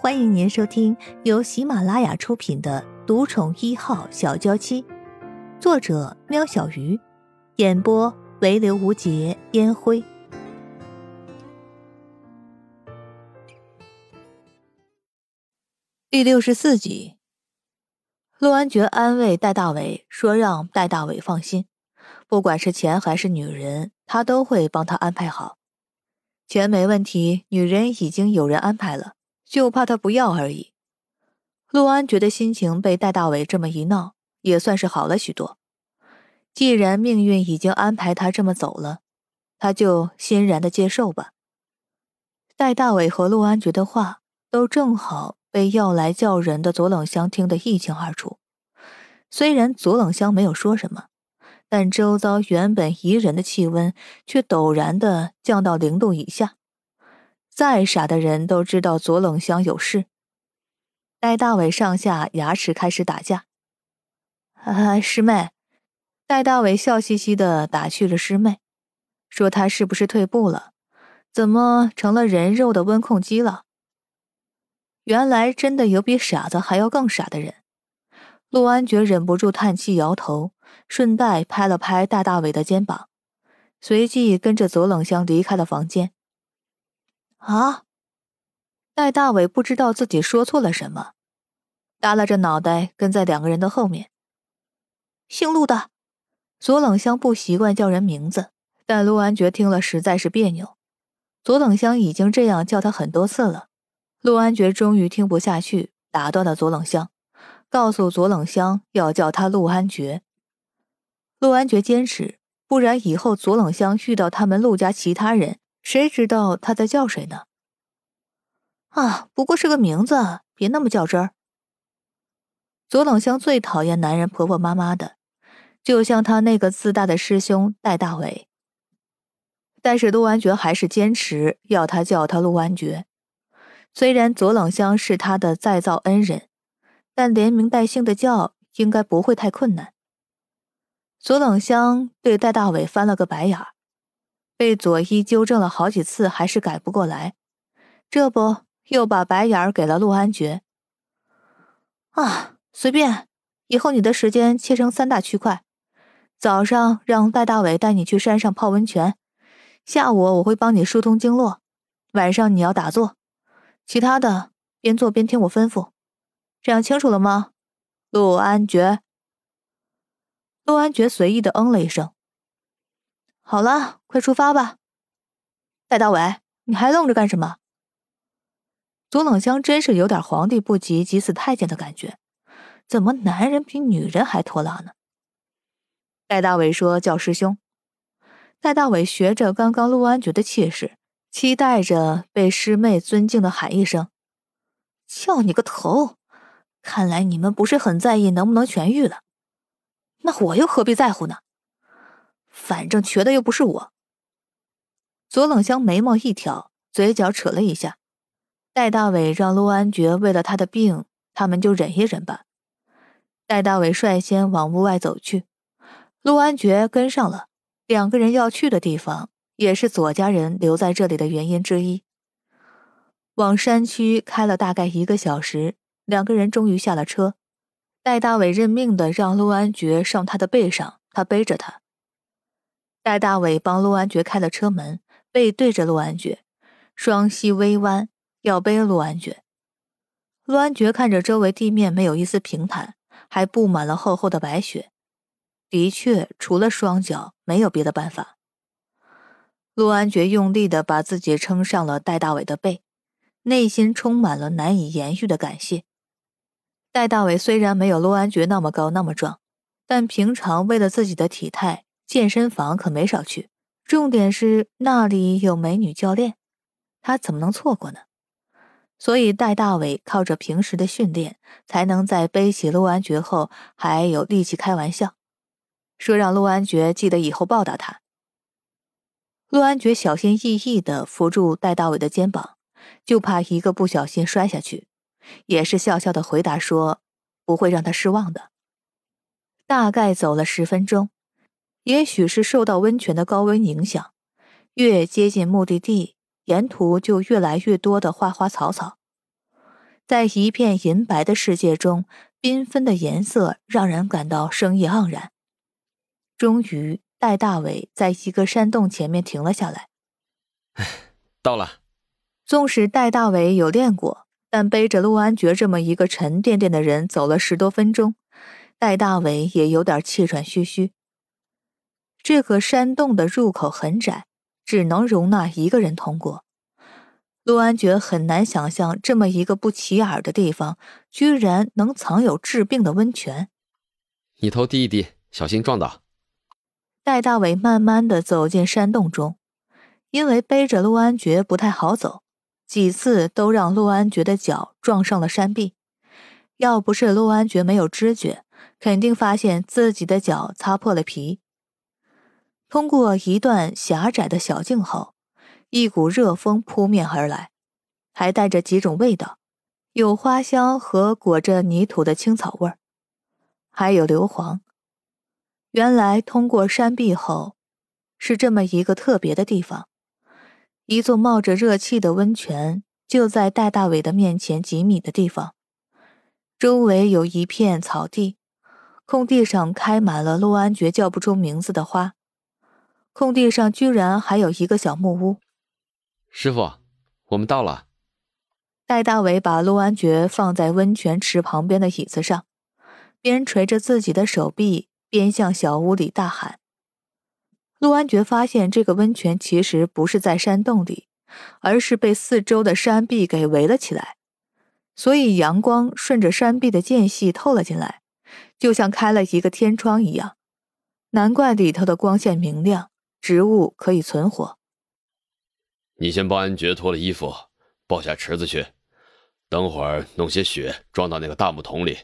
欢迎您收听由喜马拉雅出品的《独宠一号小娇妻》，作者：喵小鱼，演播：唯刘无节烟灰。第六十四集，陆安觉安慰戴大伟说：“让戴大伟放心，不管是钱还是女人，他都会帮他安排好。钱没问题，女人已经有人安排了。”就怕他不要而已。陆安觉得心情被戴大伟这么一闹，也算是好了许多。既然命运已经安排他这么走了，他就欣然的接受吧。戴大伟和陆安觉的话，都正好被要来叫人的左冷香听得一清二楚。虽然左冷香没有说什么，但周遭原本宜人的气温却陡然的降到零度以下。再傻的人都知道左冷香有事。戴大伟上下牙齿开始打架。啊，师妹！戴大伟笑嘻嘻的打趣了师妹，说他是不是退步了？怎么成了人肉的温控机了？原来真的有比傻子还要更傻的人。陆安觉忍不住叹气，摇头，顺带拍了拍戴大伟的肩膀，随即跟着左冷香离开了房间。啊！戴大伟不知道自己说错了什么，耷拉着脑袋跟在两个人的后面。姓陆的，左冷香不习惯叫人名字，但陆安觉听了实在是别扭。左冷香已经这样叫他很多次了，陆安觉终于听不下去，打断了左冷香，告诉左冷香要叫他陆安觉。陆安觉坚持，不然以后左冷香遇到他们陆家其他人。谁知道他在叫谁呢？啊，不过是个名字，别那么较真儿。左冷香最讨厌男人婆婆妈妈的，就像他那个自大的师兄戴大伟。但是陆安觉还是坚持要他叫他陆安觉。虽然左冷香是他的再造恩人，但连名带姓的叫应该不会太困难。左冷香对戴大伟翻了个白眼儿。被左一纠正了好几次，还是改不过来，这不又把白眼儿给了陆安觉。啊，随便，以后你的时间切成三大区块：早上让戴大伟带你去山上泡温泉，下午我会帮你疏通经络，晚上你要打坐，其他的边做边听我吩咐。这样清楚了吗？陆安觉。陆安觉随意的嗯了一声。好了，快出发吧，戴大伟，你还愣着干什么？左冷香真是有点皇帝不急急死太监的感觉，怎么男人比女人还拖拉呢？戴大伟说：“叫师兄。”戴大伟学着刚刚陆安觉的气势，期待着被师妹尊敬的喊一声：“叫你个头！”看来你们不是很在意能不能痊愈了，那我又何必在乎呢？反正瘸的又不是我。左冷香眉毛一挑，嘴角扯了一下。戴大伟让陆安觉为了他的病，他们就忍一忍吧。戴大伟率先往屋外走去，陆安觉跟上了。两个人要去的地方，也是左家人留在这里的原因之一。往山区开了大概一个小时，两个人终于下了车。戴大伟认命的让陆安觉上他的背上，他背着他。戴大伟帮陆安觉开了车门，背对着陆安觉，双膝微弯，要背陆安觉。陆安觉看着周围地面没有一丝平坦，还布满了厚厚的白雪，的确，除了双脚，没有别的办法。陆安觉用力的把自己撑上了戴大伟的背，内心充满了难以言喻的感谢。戴大伟虽然没有陆安觉那么高那么壮，但平常为了自己的体态。健身房可没少去，重点是那里有美女教练，他怎么能错过呢？所以戴大伟靠着平时的训练，才能在背起陆安觉后还有力气开玩笑，说让陆安觉记得以后报答他。陆安觉小心翼翼地扶住戴大伟的肩膀，就怕一个不小心摔下去，也是笑笑的回答说：“不会让他失望的。”大概走了十分钟。也许是受到温泉的高温影响，越接近目的地，沿途就越来越多的花花草草。在一片银白的世界中，缤纷的颜色让人感到生意盎然。终于，戴大伟在一个山洞前面停了下来。到了。纵使戴大伟有练过，但背着陆安觉这么一个沉甸甸的人走了十多分钟，戴大伟也有点气喘吁吁。这个山洞的入口很窄，只能容纳一个人通过。陆安觉很难想象，这么一个不起眼的地方，居然能藏有治病的温泉。你头低一低，小心撞到。戴大伟慢慢的走进山洞中，因为背着陆安觉不太好走，几次都让陆安觉的脚撞上了山壁。要不是陆安觉没有知觉，肯定发现自己的脚擦破了皮。通过一段狭窄的小径后，一股热风扑面而来，还带着几种味道，有花香和裹着泥土的青草味儿，还有硫磺。原来通过山壁后，是这么一个特别的地方，一座冒着热气的温泉就在戴大伟的面前几米的地方，周围有一片草地，空地上开满了陆安觉叫不出名字的花。空地上居然还有一个小木屋。师傅，我们到了。戴大伟把陆安觉放在温泉池旁边的椅子上，边捶着自己的手臂，边向小屋里大喊。陆安觉发现这个温泉其实不是在山洞里，而是被四周的山壁给围了起来，所以阳光顺着山壁的间隙透了进来，就像开了一个天窗一样。难怪里头的光线明亮。植物可以存活。你先帮安觉脱了衣服，抱下池子去，等会儿弄些雪装到那个大木桶里。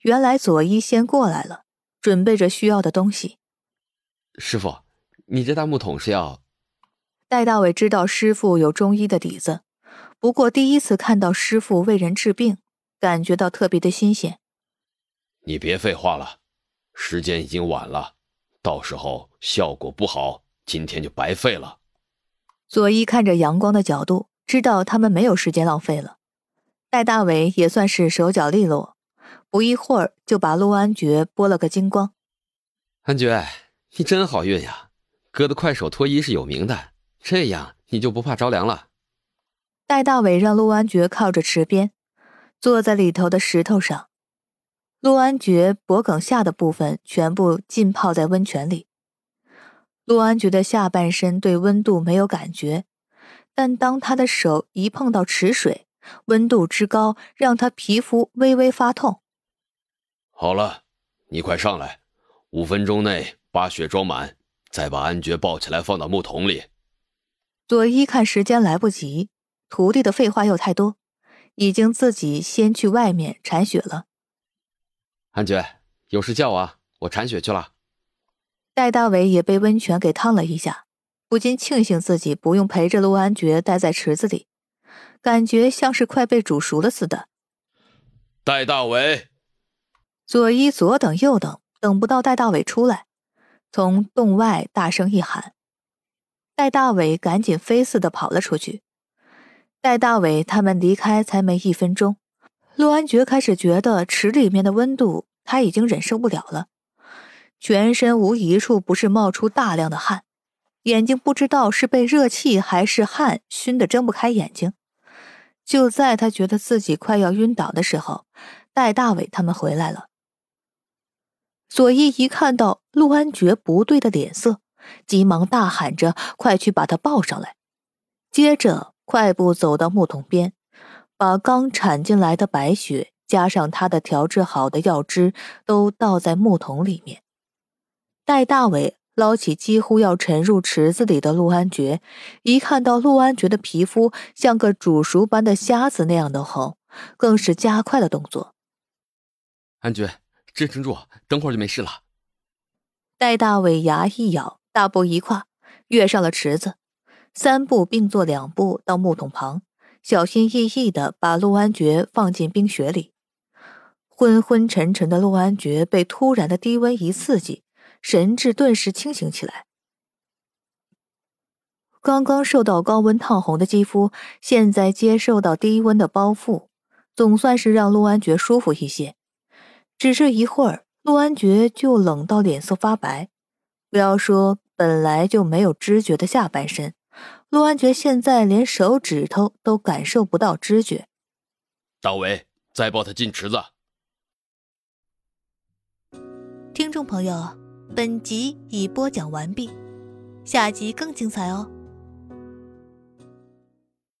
原来佐伊先过来了，准备着需要的东西。师傅，你这大木桶是要……戴大伟知道师傅有中医的底子，不过第一次看到师傅为人治病，感觉到特别的新鲜。你别废话了，时间已经晚了。到时候效果不好，今天就白费了。佐伊看着阳光的角度，知道他们没有时间浪费了。戴大伟也算是手脚利落，不一会儿就把陆安觉剥了个精光。安觉，你真好运呀！哥的快手脱衣是有名的，这样你就不怕着凉了。戴大伟让陆安觉靠着池边，坐在里头的石头上。陆安觉脖颈下的部分全部浸泡在温泉里。陆安觉的下半身对温度没有感觉，但当他的手一碰到池水，温度之高让他皮肤微微发痛。好了，你快上来，五分钟内把雪装满，再把安觉抱起来放到木桶里。佐伊看时间来不及，徒弟的废话又太多，已经自己先去外面铲雪了。安觉，有事叫我，我铲雪去了。戴大伟也被温泉给烫了一下，不禁庆幸自己不用陪着陆安觉待在池子里，感觉像是快被煮熟了似的。戴大伟，左一左等右等，等不到戴大伟出来，从洞外大声一喊，戴大伟赶紧飞似的跑了出去。戴大伟他们离开才没一分钟。陆安觉开始觉得池里面的温度他已经忍受不了了，全身无一处不是冒出大量的汗，眼睛不知道是被热气还是汗熏得睁不开眼睛。就在他觉得自己快要晕倒的时候，戴大伟他们回来了。左一一看到陆安觉不对的脸色，急忙大喊着：“快去把他抱上来！”接着快步走到木桶边。把刚铲进来的白雪加上他的调制好的药汁，都倒在木桶里面。戴大伟捞起几乎要沉入池子里的陆安觉，一看到陆安觉的皮肤像个煮熟般的虾子那样的红，更是加快了动作。安觉，支撑住，等会儿就没事了。戴大伟牙一咬，大步一跨，跃上了池子，三步并作两步到木桶旁。小心翼翼的把陆安觉放进冰雪里，昏昏沉沉的陆安觉被突然的低温一刺激，神志顿时清醒起来。刚刚受到高温烫红的肌肤，现在接受到低温的包覆，总算是让陆安觉舒服一些。只是一会儿，陆安觉就冷到脸色发白。不要说本来就没有知觉的下半身，陆安觉现在连手指头都感受不到知觉。大伟，再抱他进池子。听众朋友，本集已播讲完毕，下集更精彩哦。